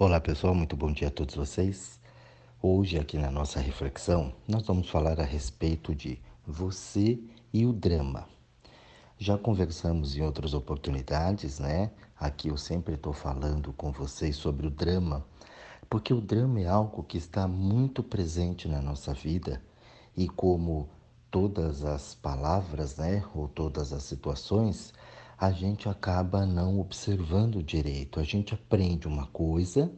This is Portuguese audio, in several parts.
Olá pessoal, muito bom dia a todos vocês. Hoje, aqui na nossa reflexão, nós vamos falar a respeito de você e o drama. Já conversamos em outras oportunidades, né? Aqui eu sempre estou falando com vocês sobre o drama, porque o drama é algo que está muito presente na nossa vida e, como todas as palavras, né, ou todas as situações, a gente acaba não observando direito. A gente aprende uma coisa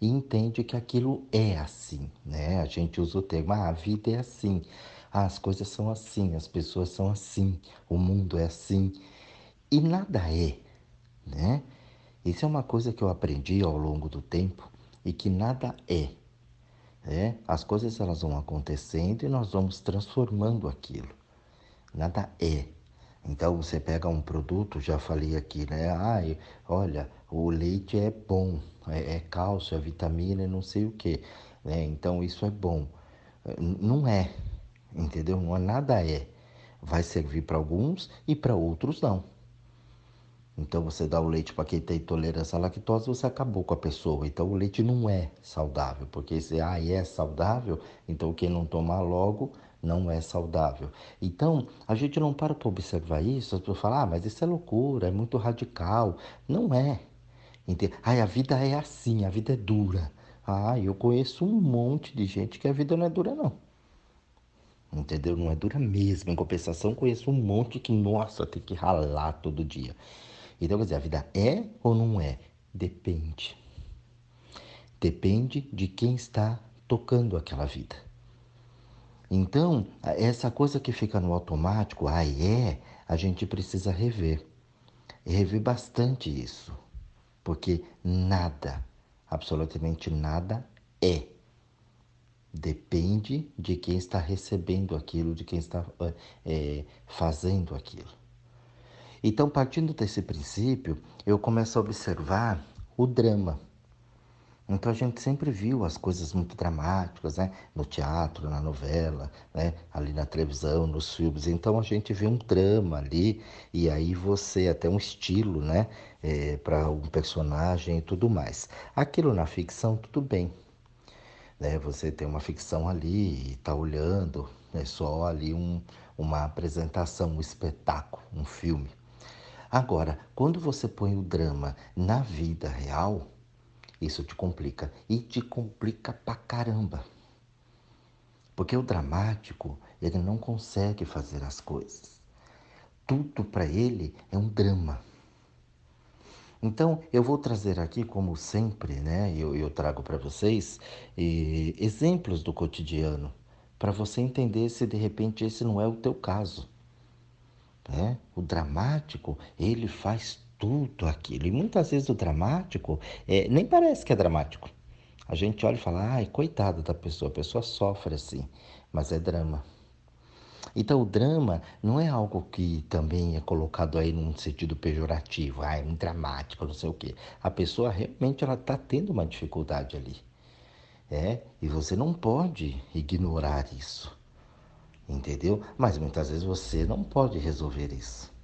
e entende que aquilo é assim, né? A gente usa o termo, ah, a vida é assim, ah, as coisas são assim, as pessoas são assim, o mundo é assim. E nada é, né? Isso é uma coisa que eu aprendi ao longo do tempo e que nada é. Né? As coisas elas vão acontecendo e nós vamos transformando aquilo. Nada é. Então você pega um produto, já falei aqui, né? Ah, olha, o leite é bom, é, é cálcio, é vitamina e não sei o que. Né? Então isso é bom. Não é, entendeu? Não é nada é. Vai servir para alguns e para outros não. Então você dá o leite para quem tem intolerância à lactose, você acabou com a pessoa. Então o leite não é saudável, porque se ah, é saudável, então quem não tomar logo não é saudável. Então, a gente não para para observar isso, as pessoas falam, ah, mas isso é loucura, é muito radical. Não é. Entende? Ah, a vida é assim, a vida é dura. Ah, eu conheço um monte de gente que a vida não é dura, não. Entendeu? Não é dura mesmo. Em compensação, conheço um monte que, nossa, tem que ralar todo dia. Então, quer dizer, a vida é ou não é? Depende. Depende de quem está tocando aquela vida. Então, essa coisa que fica no automático, ah, é, a gente precisa rever. Rever bastante isso. Porque nada, absolutamente nada é. Depende de quem está recebendo aquilo, de quem está é, fazendo aquilo. Então, partindo desse princípio, eu começo a observar o drama. Então a gente sempre viu as coisas muito dramáticas, né? No teatro, na novela, né? Ali na televisão, nos filmes. Então a gente vê um drama ali e aí você até um estilo, né? É, para um personagem e tudo mais. Aquilo na ficção tudo bem, né? Você tem uma ficção ali e está olhando, é só ali um, uma apresentação, um espetáculo, um filme. Agora, quando você põe o drama na vida real isso te complica. E te complica pra caramba. Porque o dramático, ele não consegue fazer as coisas. Tudo para ele é um drama. Então, eu vou trazer aqui, como sempre, né? Eu, eu trago para vocês eh, exemplos do cotidiano, para você entender se de repente esse não é o teu caso. Né? O dramático, ele faz tudo aquilo. E muitas vezes o dramático é, nem parece que é dramático. A gente olha e fala, ai, coitada da pessoa, a pessoa sofre assim, mas é drama. Então, o drama não é algo que também é colocado aí num sentido pejorativo, ai, um dramático, não sei o quê. A pessoa realmente ela está tendo uma dificuldade ali. É, e você não pode ignorar isso. Entendeu? Mas muitas vezes você não pode resolver isso.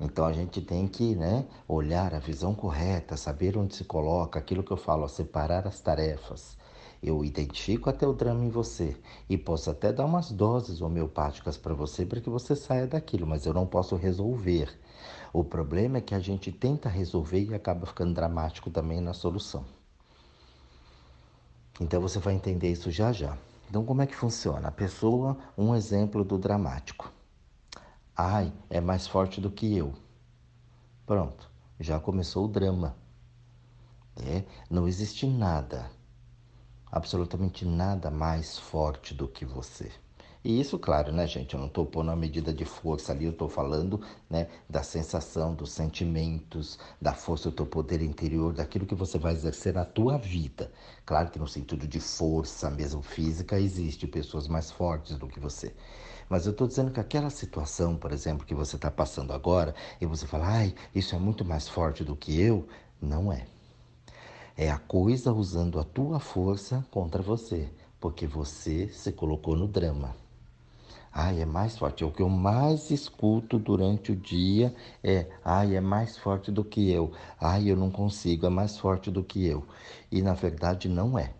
Então a gente tem que né, olhar a visão correta, saber onde se coloca, aquilo que eu falo, separar as tarefas. Eu identifico até o drama em você e posso até dar umas doses homeopáticas para você para que você saia daquilo, mas eu não posso resolver. O problema é que a gente tenta resolver e acaba ficando dramático também na solução. Então você vai entender isso já já. Então como é que funciona? A pessoa, um exemplo do dramático. Ai, é mais forte do que eu. Pronto, já começou o drama. É, não existe nada, absolutamente nada mais forte do que você. E isso, claro, né, gente? Eu não estou pondo a medida de força ali, eu estou falando né, da sensação, dos sentimentos, da força do teu poder interior, daquilo que você vai exercer na tua vida. Claro que no sentido de força mesmo física, existe pessoas mais fortes do que você. Mas eu estou dizendo que aquela situação, por exemplo, que você está passando agora, e você fala, ai, isso é muito mais forte do que eu, não é. É a coisa usando a tua força contra você, porque você se colocou no drama. Ai, é mais forte. O que eu mais escuto durante o dia é: ai, é mais forte do que eu. Ai, eu não consigo, é mais forte do que eu. E na verdade não é.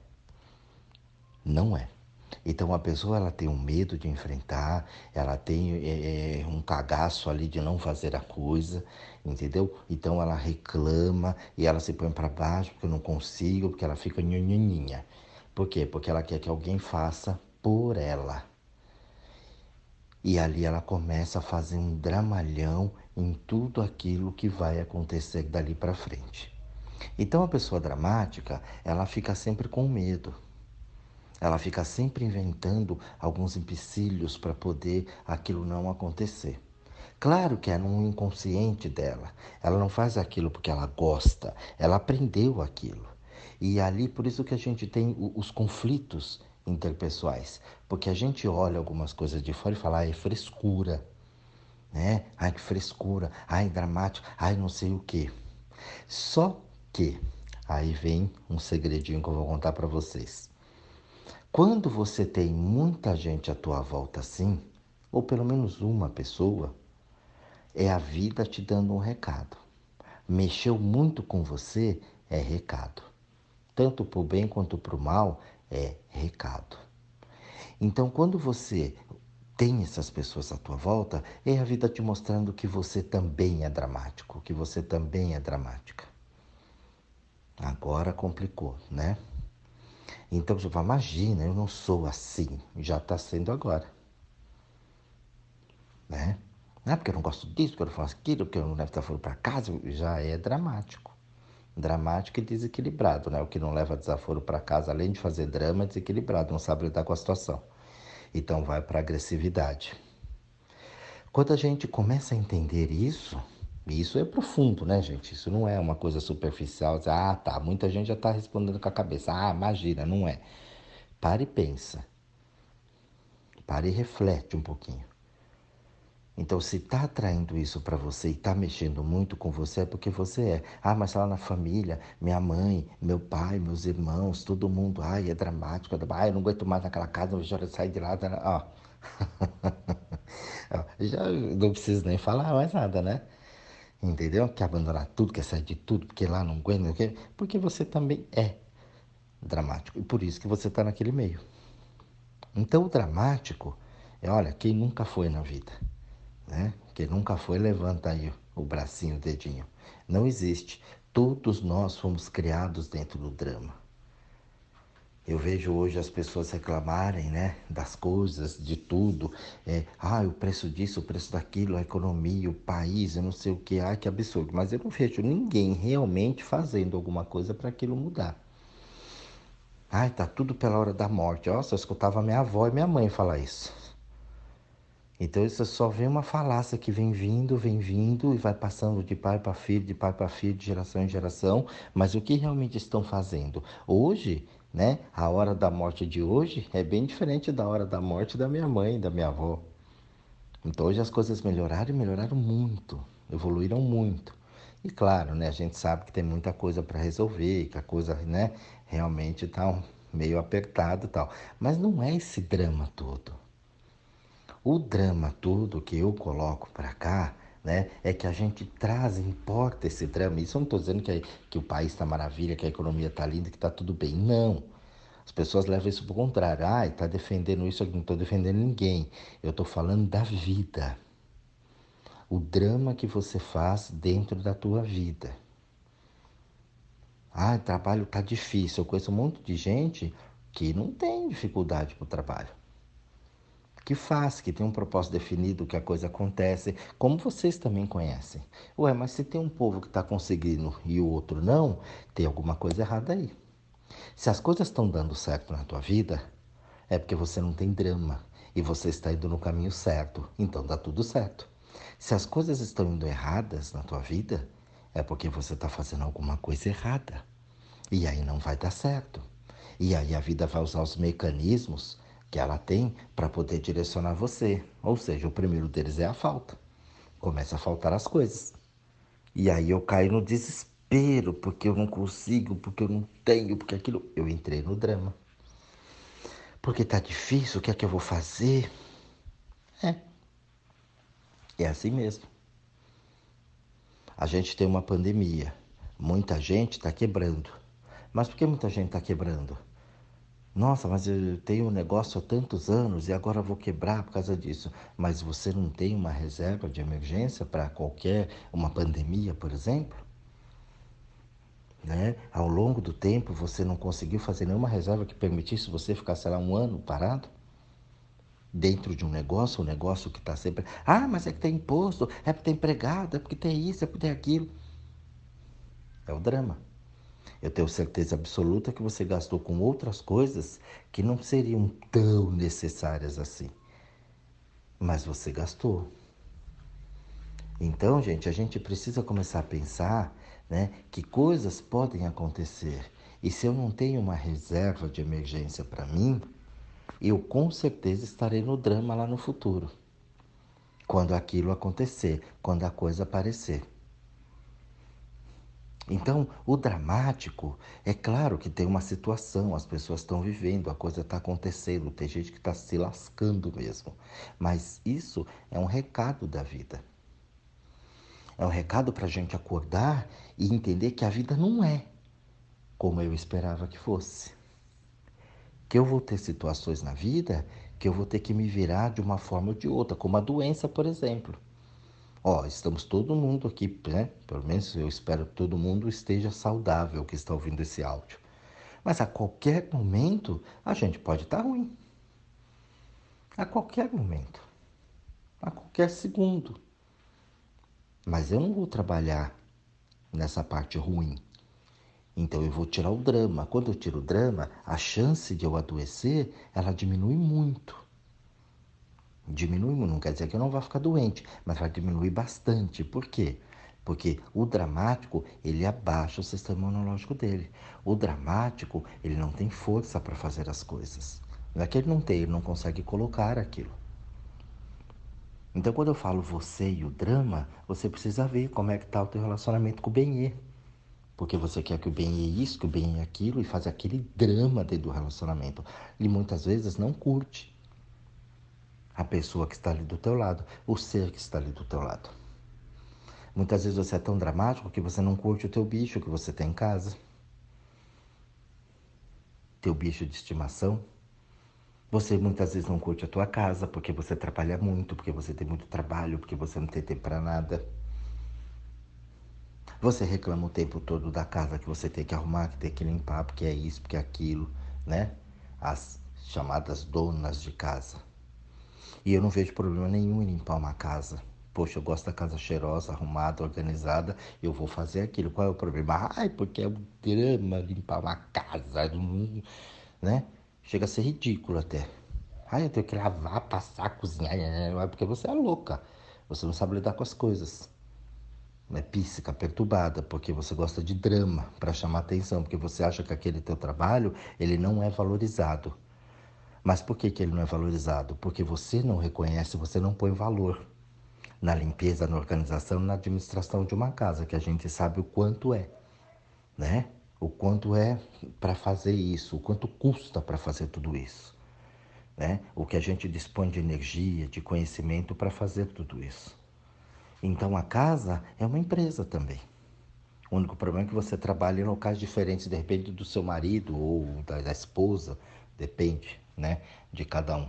Não é. Então a pessoa ela tem um medo de enfrentar, ela tem é, é, um cagaço ali de não fazer a coisa, entendeu? Então ela reclama e ela se põe para baixo porque eu não consigo, porque ela fica nhanhaninha. Por quê? Porque ela quer que alguém faça por ela. E ali ela começa a fazer um dramalhão em tudo aquilo que vai acontecer dali para frente. Então a pessoa dramática, ela fica sempre com medo. Ela fica sempre inventando alguns empecilhos para poder aquilo não acontecer. Claro que é no inconsciente dela. Ela não faz aquilo porque ela gosta, ela aprendeu aquilo. E ali por isso que a gente tem os conflitos interpessoais, porque a gente olha algumas coisas de fora e fala, ah, é frescura, né? Ai, que frescura, ai, dramático, ai, não sei o quê. Só que aí vem um segredinho que eu vou contar para vocês. Quando você tem muita gente à tua volta assim, ou pelo menos uma pessoa, é a vida te dando um recado. Mexeu muito com você, é recado. Tanto para o bem quanto para o mal, é recado. Então, quando você tem essas pessoas à tua volta, é a vida te mostrando que você também é dramático, que você também é dramática. Agora complicou, né? Então você fala, imagina, eu não sou assim. Já está sendo agora. Né? Não é porque eu não gosto disso, porque eu não faço aquilo, porque eu não levo desaforo para casa, já é dramático. Dramático e desequilibrado, né? O que não leva desaforo para casa, além de fazer drama, é desequilibrado, não sabe lidar com a situação. Então vai para agressividade. Quando a gente começa a entender isso, isso é profundo, né, gente? Isso não é uma coisa superficial. Ah, tá. Muita gente já está respondendo com a cabeça. Ah, imagina, não é. Pare e pensa. Pare e reflete um pouquinho. Então, se está atraindo isso para você e está mexendo muito com você, é porque você é. Ah, mas lá na família, minha mãe, meu pai, meus irmãos, todo mundo, ai, é dramático. Ah, eu não aguento mais naquela casa, eu já sair de lá. Ó. já não preciso nem falar mais nada, né? Entendeu? Quer abandonar tudo, quer sair de tudo, porque lá não aguenta, porque você também é dramático. E por isso que você está naquele meio. Então o dramático é, olha, quem nunca foi na vida, né? Quem nunca foi, levanta aí o bracinho, o dedinho. Não existe. Todos nós fomos criados dentro do drama. Eu vejo hoje as pessoas reclamarem, né, das coisas, de tudo. É, ah, o preço disso, o preço daquilo, a economia, o país, eu não sei o que. Ah, que absurdo. Mas eu não vejo ninguém realmente fazendo alguma coisa para aquilo mudar. Ai, tá tudo pela hora da morte. Nossa, eu escutava minha avó e minha mãe falar isso. Então isso só vem uma falácia que vem vindo, vem vindo e vai passando de pai para filho, de pai para filho, de geração em geração. Mas o que realmente estão fazendo? Hoje né? A hora da morte de hoje é bem diferente da hora da morte da minha mãe, da minha avó. Então hoje as coisas melhoraram e melhoraram muito, evoluíram muito. E claro, né, a gente sabe que tem muita coisa para resolver, que a coisa, né, realmente está meio apertada tal. Mas não é esse drama todo. O drama todo que eu coloco para cá né? É que a gente traz, importa esse drama. Isso eu não estou dizendo que, que o país está maravilha, que a economia está linda, que está tudo bem. Não. As pessoas levam isso para o contrário. Ah, está defendendo isso, eu não estou defendendo ninguém. Eu estou falando da vida. O drama que você faz dentro da tua vida. Ah, o trabalho está difícil. Eu conheço um monte de gente que não tem dificuldade para o trabalho que faz, que tem um propósito definido, que a coisa acontece, como vocês também conhecem. Ué, mas se tem um povo que está conseguindo e o outro não, tem alguma coisa errada aí. Se as coisas estão dando certo na tua vida, é porque você não tem drama e você está indo no caminho certo, então dá tudo certo. Se as coisas estão indo erradas na tua vida, é porque você está fazendo alguma coisa errada. E aí não vai dar certo. E aí a vida vai usar os mecanismos que ela tem para poder direcionar você. Ou seja, o primeiro deles é a falta. Começa a faltar as coisas. E aí eu caio no desespero, porque eu não consigo, porque eu não tenho, porque aquilo. Eu entrei no drama. Porque tá difícil, o que é que eu vou fazer? É. É assim mesmo. A gente tem uma pandemia. Muita gente está quebrando. Mas por que muita gente está quebrando? Nossa, mas eu tenho um negócio há tantos anos e agora vou quebrar por causa disso. Mas você não tem uma reserva de emergência para qualquer uma pandemia, por exemplo? Né? Ao longo do tempo você não conseguiu fazer nenhuma reserva que permitisse você ficar, sei lá, um ano parado? Dentro de um negócio, um negócio que está sempre. Ah, mas é que tem imposto, é porque tem empregado, é porque tem isso, é porque tem aquilo. É o drama. Eu tenho certeza absoluta que você gastou com outras coisas que não seriam tão necessárias assim. Mas você gastou. Então, gente, a gente precisa começar a pensar né, que coisas podem acontecer. E se eu não tenho uma reserva de emergência para mim, eu com certeza estarei no drama lá no futuro. Quando aquilo acontecer, quando a coisa aparecer. Então, o dramático, é claro que tem uma situação, as pessoas estão vivendo, a coisa está acontecendo, tem gente que está se lascando mesmo. Mas isso é um recado da vida. É um recado para a gente acordar e entender que a vida não é como eu esperava que fosse. Que eu vou ter situações na vida que eu vou ter que me virar de uma forma ou de outra, como a doença, por exemplo. Ó, estamos todo mundo aqui, né? Pelo menos eu espero que todo mundo esteja saudável que está ouvindo esse áudio. Mas a qualquer momento a gente pode estar ruim. A qualquer momento. A qualquer segundo. Mas eu não vou trabalhar nessa parte ruim. Então eu vou tirar o drama. Quando eu tiro o drama, a chance de eu adoecer, ela diminui muito. Diminui, não quer dizer que eu não vá ficar doente, mas vai diminuir bastante. Por quê? Porque o dramático, ele abaixa o sistema imunológico dele. O dramático, ele não tem força para fazer as coisas. Não é que ele não tem, ele não consegue colocar aquilo. Então, quando eu falo você e o drama, você precisa ver como é que está o teu relacionamento com o bem Porque você quer que o bem é isso, que o bem é aquilo, e faz aquele drama dentro do relacionamento. E muitas vezes não curte a pessoa que está ali do teu lado, o ser que está ali do teu lado. Muitas vezes você é tão dramático que você não curte o teu bicho que você tem em casa. Teu bicho de estimação. Você muitas vezes não curte a tua casa porque você trabalha muito, porque você tem muito trabalho, porque você não tem tempo para nada. Você reclama o tempo todo da casa que você tem que arrumar, que tem que limpar, porque é isso, porque é aquilo, né? As chamadas donas de casa. E eu não vejo problema nenhum em limpar uma casa. Poxa, eu gosto da casa cheirosa, arrumada, organizada, eu vou fazer aquilo. Qual é o problema? Ai, porque é um drama limpar uma casa, né? Chega a ser ridículo até. Ai, eu tenho que lavar, passar, cozinhar, é porque você é louca. Você não sabe lidar com as coisas. É píssica, perturbada, porque você gosta de drama para chamar atenção, porque você acha que aquele teu trabalho ele não é valorizado. Mas por que, que ele não é valorizado? Porque você não reconhece, você não põe valor na limpeza, na organização, na administração de uma casa, que a gente sabe o quanto é, né? O quanto é para fazer isso, o quanto custa para fazer tudo isso, né? O que a gente dispõe de energia, de conhecimento para fazer tudo isso. Então a casa é uma empresa também. O único problema é que você trabalha em locais diferentes, de repente do seu marido ou da, da esposa, depende né, de cada um.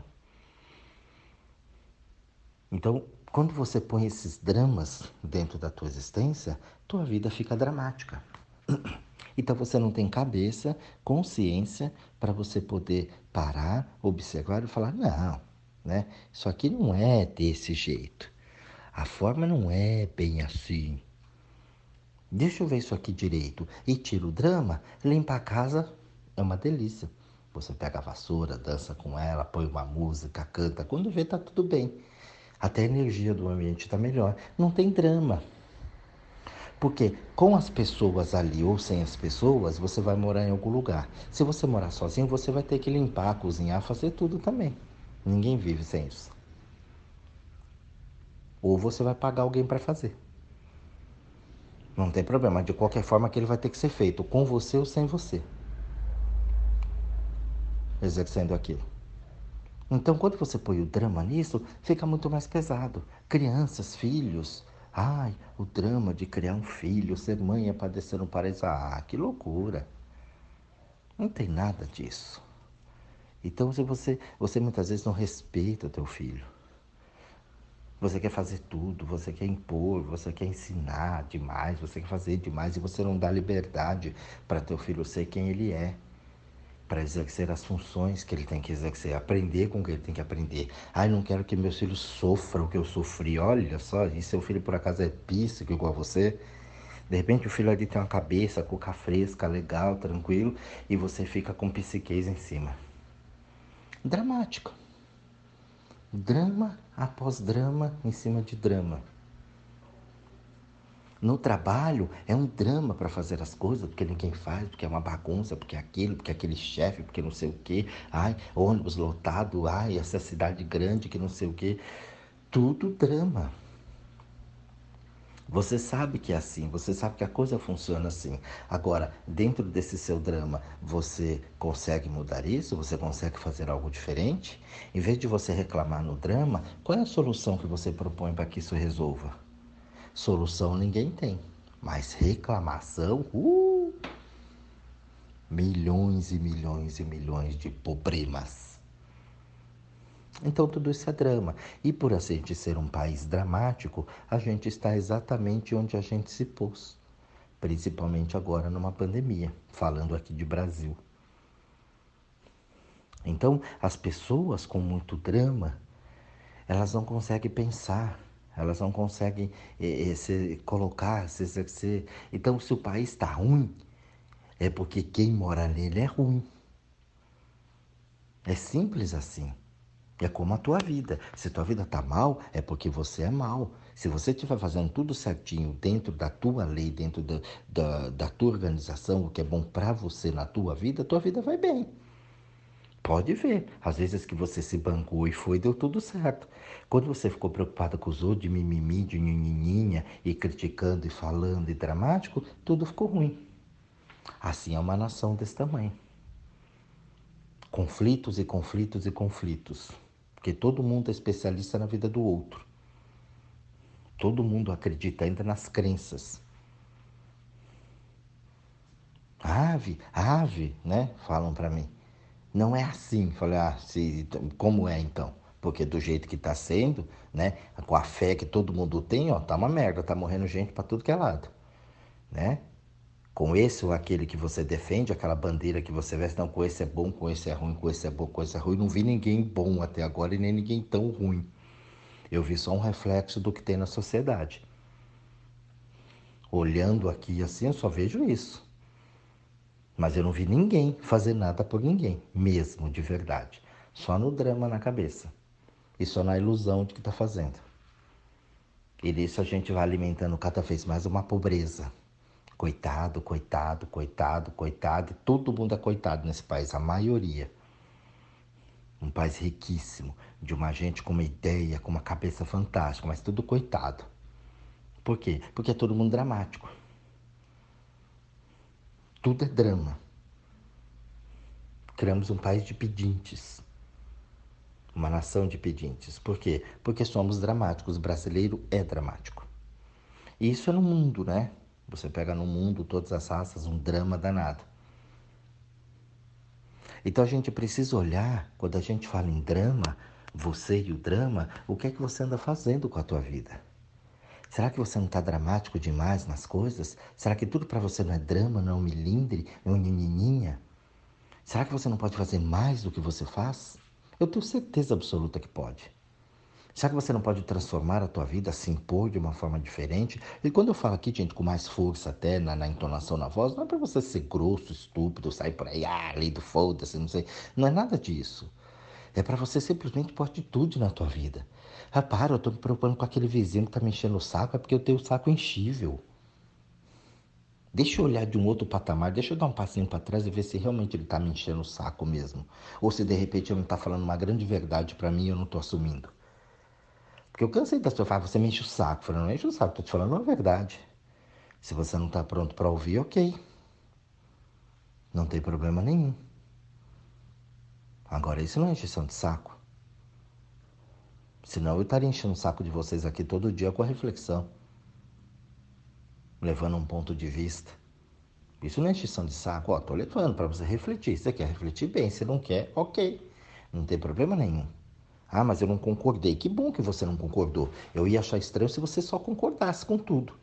Então, quando você põe esses dramas dentro da tua existência, tua vida fica dramática. Então você não tem cabeça, consciência para você poder parar, observar e falar: não, né? Isso aqui não é desse jeito. A forma não é bem assim. Deixa eu ver isso aqui direito. E tira o drama, limpa a casa é uma delícia. Você pega a vassoura, dança com ela, põe uma música, canta. Quando vê, tá tudo bem. Até a energia do ambiente está melhor. Não tem drama. Porque com as pessoas ali ou sem as pessoas, você vai morar em algum lugar. Se você morar sozinho, você vai ter que limpar, cozinhar, fazer tudo também. Ninguém vive sem isso. Ou você vai pagar alguém para fazer. Não tem problema. De qualquer forma, aquele vai ter que ser feito, com você ou sem você exercendo aquilo. Então, quando você põe o drama nisso, fica muito mais pesado. Crianças, filhos. Ai, o drama de criar um filho, ser mãe é padecer um paraíso. Ah, que loucura. Não tem nada disso. Então, se você, você muitas vezes não respeita teu filho. Você quer fazer tudo, você quer impor, você quer ensinar demais, você quer fazer demais e você não dá liberdade para teu filho ser quem ele é para exercer as funções que ele tem que exercer, aprender com o que ele tem que aprender. Ai, não quero que meus filhos sofram o que eu sofri. Olha só, e seu filho por acaso é píssico igual a você? De repente o filho ali tem uma cabeça, cuca fresca, legal, tranquilo, e você fica com psiquez em cima. Dramático. Drama após drama em cima de drama. No trabalho é um drama para fazer as coisas, porque ninguém faz, porque é uma bagunça, porque é aquilo, porque é aquele chefe, porque não sei o quê. Ai, ônibus lotado, ai, essa cidade grande que não sei o quê. Tudo drama. Você sabe que é assim, você sabe que a coisa funciona assim. Agora, dentro desse seu drama, você consegue mudar isso? Você consegue fazer algo diferente? Em vez de você reclamar no drama, qual é a solução que você propõe para que isso resolva? Solução ninguém tem, mas reclamação, uh, milhões e milhões e milhões de problemas. Então tudo isso é drama. E por a gente ser um país dramático, a gente está exatamente onde a gente se pôs. Principalmente agora numa pandemia, falando aqui de Brasil. Então, as pessoas com muito drama, elas não conseguem pensar, elas não conseguem eh, se colocar, se. Então, se o país está ruim, é porque quem mora nele é ruim. É simples assim. É como a tua vida. Se tua vida está mal, é porque você é mal. Se você estiver fazendo tudo certinho dentro da tua lei, dentro da, da, da tua organização, o que é bom para você na tua vida, tua vida vai bem. Pode ver. Às vezes que você se bancou e foi, deu tudo certo. Quando você ficou preocupado com os outros, de mimimi, de nhinhinha, e criticando e falando e dramático, tudo ficou ruim. Assim é uma nação desse tamanho. Conflitos e conflitos e conflitos. Porque todo mundo é especialista na vida do outro. Todo mundo acredita ainda nas crenças. Ave, ave, né? Falam para mim. Não é assim. Falei, ah, se, como é então? Porque do jeito que está sendo, né? Com a fé que todo mundo tem, ó, tá uma merda, tá morrendo gente para tudo que é lado, né? Com esse ou aquele que você defende, aquela bandeira que você veste, não, com esse é bom, com esse é ruim, com esse é bom, com esse é ruim. Não vi ninguém bom até agora e nem ninguém tão ruim. Eu vi só um reflexo do que tem na sociedade. Olhando aqui assim, eu só vejo isso. Mas eu não vi ninguém fazer nada por ninguém, mesmo de verdade. Só no drama na cabeça. E só na ilusão de que está fazendo. E nisso a gente vai alimentando cada vez mais uma pobreza. Coitado, coitado, coitado, coitado. Todo mundo é coitado nesse país, a maioria. Um país riquíssimo, de uma gente com uma ideia, com uma cabeça fantástica, mas tudo coitado. Por quê? Porque é todo mundo dramático. Tudo é drama. Criamos um país de pedintes. Uma nação de pedintes. Por quê? Porque somos dramáticos. O brasileiro é dramático. E isso é no mundo, né? Você pega no mundo todas as raças, um drama danado. Então a gente precisa olhar, quando a gente fala em drama, você e o drama, o que é que você anda fazendo com a tua vida? Será que você não está dramático demais nas coisas? Será que tudo para você não é drama, não é um milindre, é um ninininha? Será que você não pode fazer mais do que você faz? Eu tenho certeza absoluta que pode. Será que você não pode transformar a tua vida, se impor de uma forma diferente? E quando eu falo aqui, gente, com mais força até na, na entonação na voz, não é para você ser grosso, estúpido, sair por aí, ah, lei do foda-se, não sei. Não é nada disso. É para você simplesmente pôr atitude na tua vida. Repara, eu estou me preocupando com aquele vizinho que está me enchendo o saco, é porque eu tenho o saco enchível. Deixa eu olhar de um outro patamar, deixa eu dar um passinho para trás e ver se realmente ele está me enchendo o saco mesmo. Ou se de repente ele não está falando uma grande verdade para mim e eu não estou assumindo. Porque eu cansei das pessoas falar, você me enche o saco. Eu falei, não enche o saco, estou te falando uma verdade. Se você não está pronto para ouvir, ok. Não tem problema nenhum. Agora, isso não é encheção de saco. Senão eu estaria enchendo o saco de vocês aqui todo dia com a reflexão, levando um ponto de vista. Isso não é encheção de saco, ó, tô levando para você refletir. Você quer refletir bem, se não quer, ok. Não tem problema nenhum. Ah, mas eu não concordei. Que bom que você não concordou. Eu ia achar estranho se você só concordasse com tudo.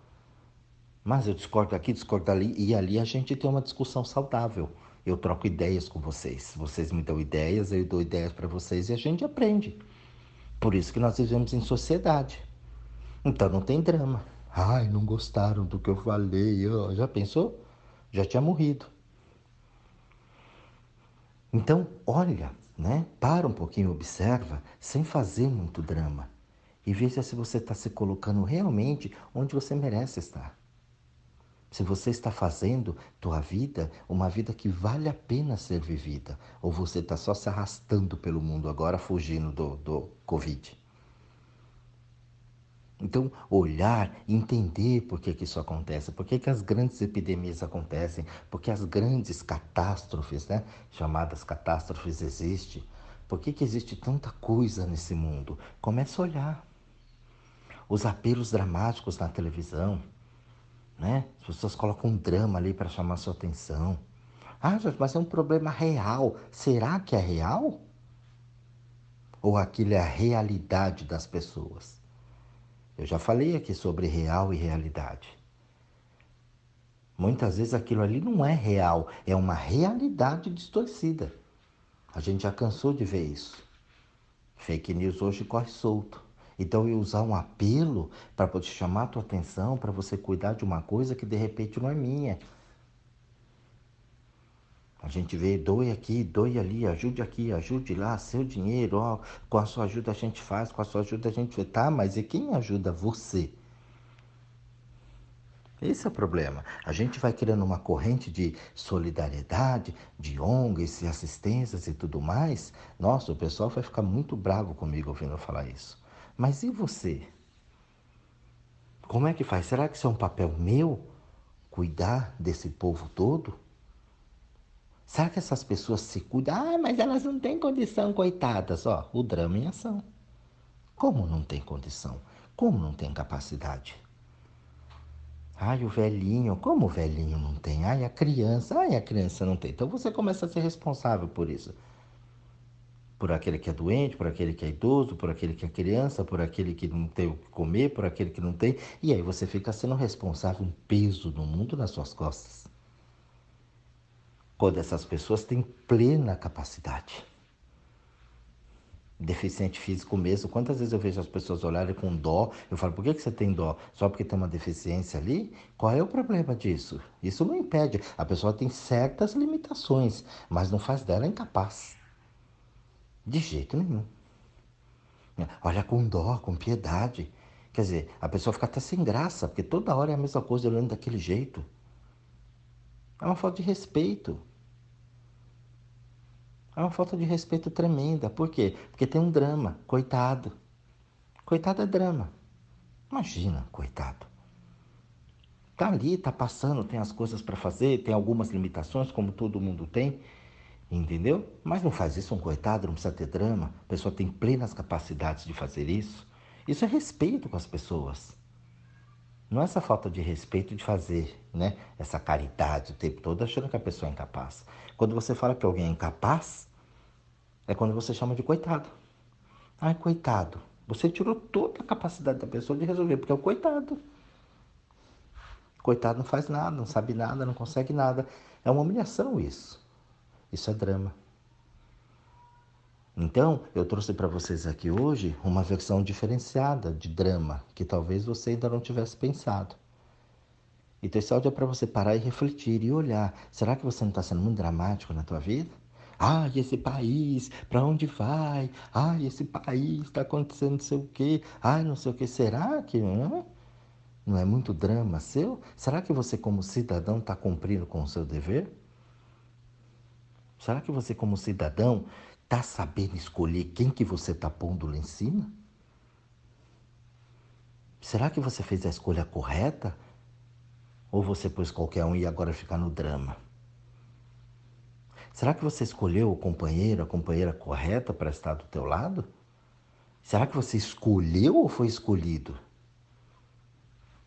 Mas eu discordo aqui, discordo ali, e ali a gente tem uma discussão saudável. Eu troco ideias com vocês. Vocês me dão ideias, eu dou ideias para vocês e a gente aprende. Por isso que nós vivemos em sociedade. Então não tem drama. Ai, não gostaram do que eu falei. Já pensou? Já tinha morrido. Então, olha, né? Para um pouquinho, observa, sem fazer muito drama. E veja se você está se colocando realmente onde você merece estar. Se você está fazendo tua vida uma vida que vale a pena ser vivida, ou você está só se arrastando pelo mundo agora, fugindo do, do Covid. Então, olhar, entender por que, que isso acontece, por que, que as grandes epidemias acontecem, por que as grandes catástrofes, né, chamadas catástrofes, existem, por que, que existe tanta coisa nesse mundo. Comece a olhar. Os apelos dramáticos na televisão, né? As pessoas colocam um drama ali para chamar sua atenção. Ah, mas é um problema real. Será que é real? Ou aquilo é a realidade das pessoas? Eu já falei aqui sobre real e realidade. Muitas vezes aquilo ali não é real, é uma realidade distorcida. A gente já cansou de ver isso. Fake news hoje corre solto. Então, eu usar um apelo para poder chamar a tua atenção, para você cuidar de uma coisa que de repente não é minha. A gente vê, doe aqui, doe ali, ajude aqui, ajude lá, seu dinheiro, ó, com a sua ajuda a gente faz, com a sua ajuda a gente. Tá, mas e quem ajuda você? Esse é o problema. A gente vai criando uma corrente de solidariedade, de ONGs e assistências e tudo mais. Nossa, o pessoal vai ficar muito bravo comigo ouvindo eu falar isso. Mas e você? Como é que faz? Será que isso é um papel meu? Cuidar desse povo todo? Será que essas pessoas se cuidam? Ah, mas elas não têm condição, coitadas. Ó, o drama em ação. Como não tem condição? Como não tem capacidade? Ai, o velhinho, como o velhinho não tem? Ai, a criança, ai, a criança não tem. Então você começa a ser responsável por isso por aquele que é doente, por aquele que é idoso, por aquele que é criança, por aquele que não tem o que comer, por aquele que não tem. E aí você fica sendo responsável, um peso no mundo nas suas costas. Quando essas pessoas têm plena capacidade. Deficiente físico mesmo, quantas vezes eu vejo as pessoas olharem com dó, eu falo, por que, que você tem dó? Só porque tem uma deficiência ali? Qual é o problema disso? Isso não impede. A pessoa tem certas limitações, mas não faz dela incapaz. De jeito nenhum. Olha com dó, com piedade. Quer dizer, a pessoa fica até sem graça, porque toda hora é a mesma coisa olhando daquele jeito. É uma falta de respeito. É uma falta de respeito tremenda. Por quê? Porque tem um drama. Coitado. Coitado é drama. Imagina, coitado. Tá ali, tá passando, tem as coisas para fazer, tem algumas limitações, como todo mundo tem. Entendeu? Mas não faz isso um coitado, não precisa ter drama. A pessoa tem plenas capacidades de fazer isso. Isso é respeito com as pessoas. Não é essa falta de respeito de fazer né, essa caridade o tempo todo achando que a pessoa é incapaz. Quando você fala que alguém é incapaz, é quando você chama de coitado. Ai, coitado. Você tirou toda a capacidade da pessoa de resolver, porque é o coitado. Coitado não faz nada, não sabe nada, não consegue nada. É uma humilhação isso. Isso é drama. Então, eu trouxe para vocês aqui hoje uma versão diferenciada de drama, que talvez você ainda não tivesse pensado. Então, esse áudio é para você parar e refletir e olhar. Será que você não está sendo muito dramático na tua vida? Ah, esse país, para onde vai? Ah, esse país está acontecendo não sei o quê. Ah, não sei o quê. Será que não? Não é muito drama seu? Será que você, como cidadão, está cumprindo com o seu dever? Será que você, como cidadão, está sabendo escolher quem que você está pondo lá em cima? Será que você fez a escolha correta? Ou você pôs qualquer um e agora fica no drama? Será que você escolheu o companheiro, a companheira correta para estar do teu lado? Será que você escolheu ou foi escolhido?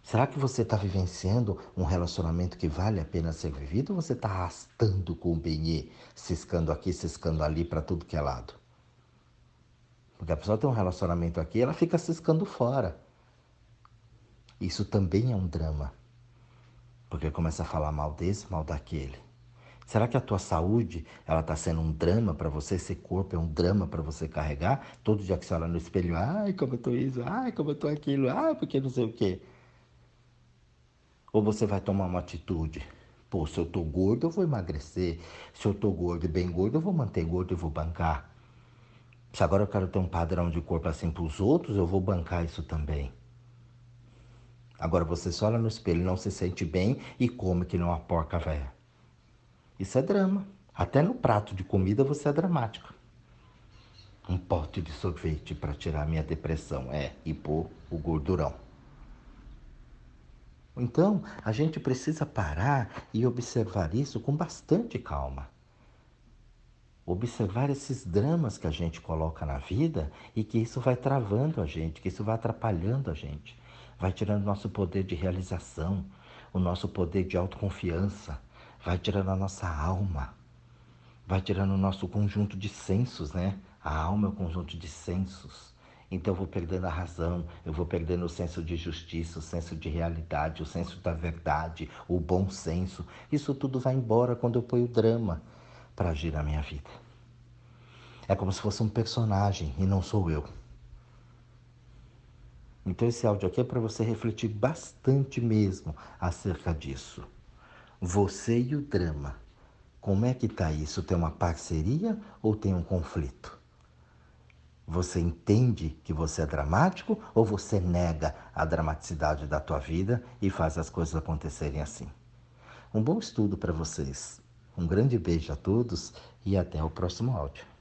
Será que você está vivenciando um relacionamento que vale a pena ser vivido ou você está arrastando com o benê, ciscando aqui, ciscando ali para tudo que é lado? Porque a pessoa tem um relacionamento aqui, ela fica ciscando fora. Isso também é um drama. Porque começa a falar mal desse, mal daquele. Será que a tua saúde, ela está sendo um drama para você? Esse corpo é um drama para você carregar? Todo dia que você olha no espelho, ai, como eu tô isso, ai, como eu tô aquilo, ai, porque não sei o quê. Ou você vai tomar uma atitude? Pô, se eu tô gordo, eu vou emagrecer. Se eu tô gordo e bem gordo, eu vou manter gordo e vou bancar. Se agora eu quero ter um padrão de corpo assim para os outros, eu vou bancar isso também. Agora você só olha no espelho, não se sente bem e come que não uma porca velha. Isso é drama. Até no prato de comida você é dramático. Um pote de sorvete para tirar minha depressão. É, e pôr o gordurão. Então, a gente precisa parar e observar isso com bastante calma. Observar esses dramas que a gente coloca na vida e que isso vai travando a gente, que isso vai atrapalhando a gente, vai tirando nosso poder de realização, o nosso poder de autoconfiança, vai tirando a nossa alma, vai tirando o nosso conjunto de sensos, né? A alma é o conjunto de sensos. Então eu vou perdendo a razão, eu vou perdendo o senso de justiça, o senso de realidade, o senso da verdade, o bom senso. Isso tudo vai embora quando eu ponho drama para agir na minha vida. É como se fosse um personagem e não sou eu. Então esse áudio aqui é para você refletir bastante mesmo acerca disso. Você e o drama. Como é que tá isso? Tem uma parceria ou tem um conflito? Você entende que você é dramático ou você nega a dramaticidade da tua vida e faz as coisas acontecerem assim? Um bom estudo para vocês. Um grande beijo a todos e até o próximo áudio.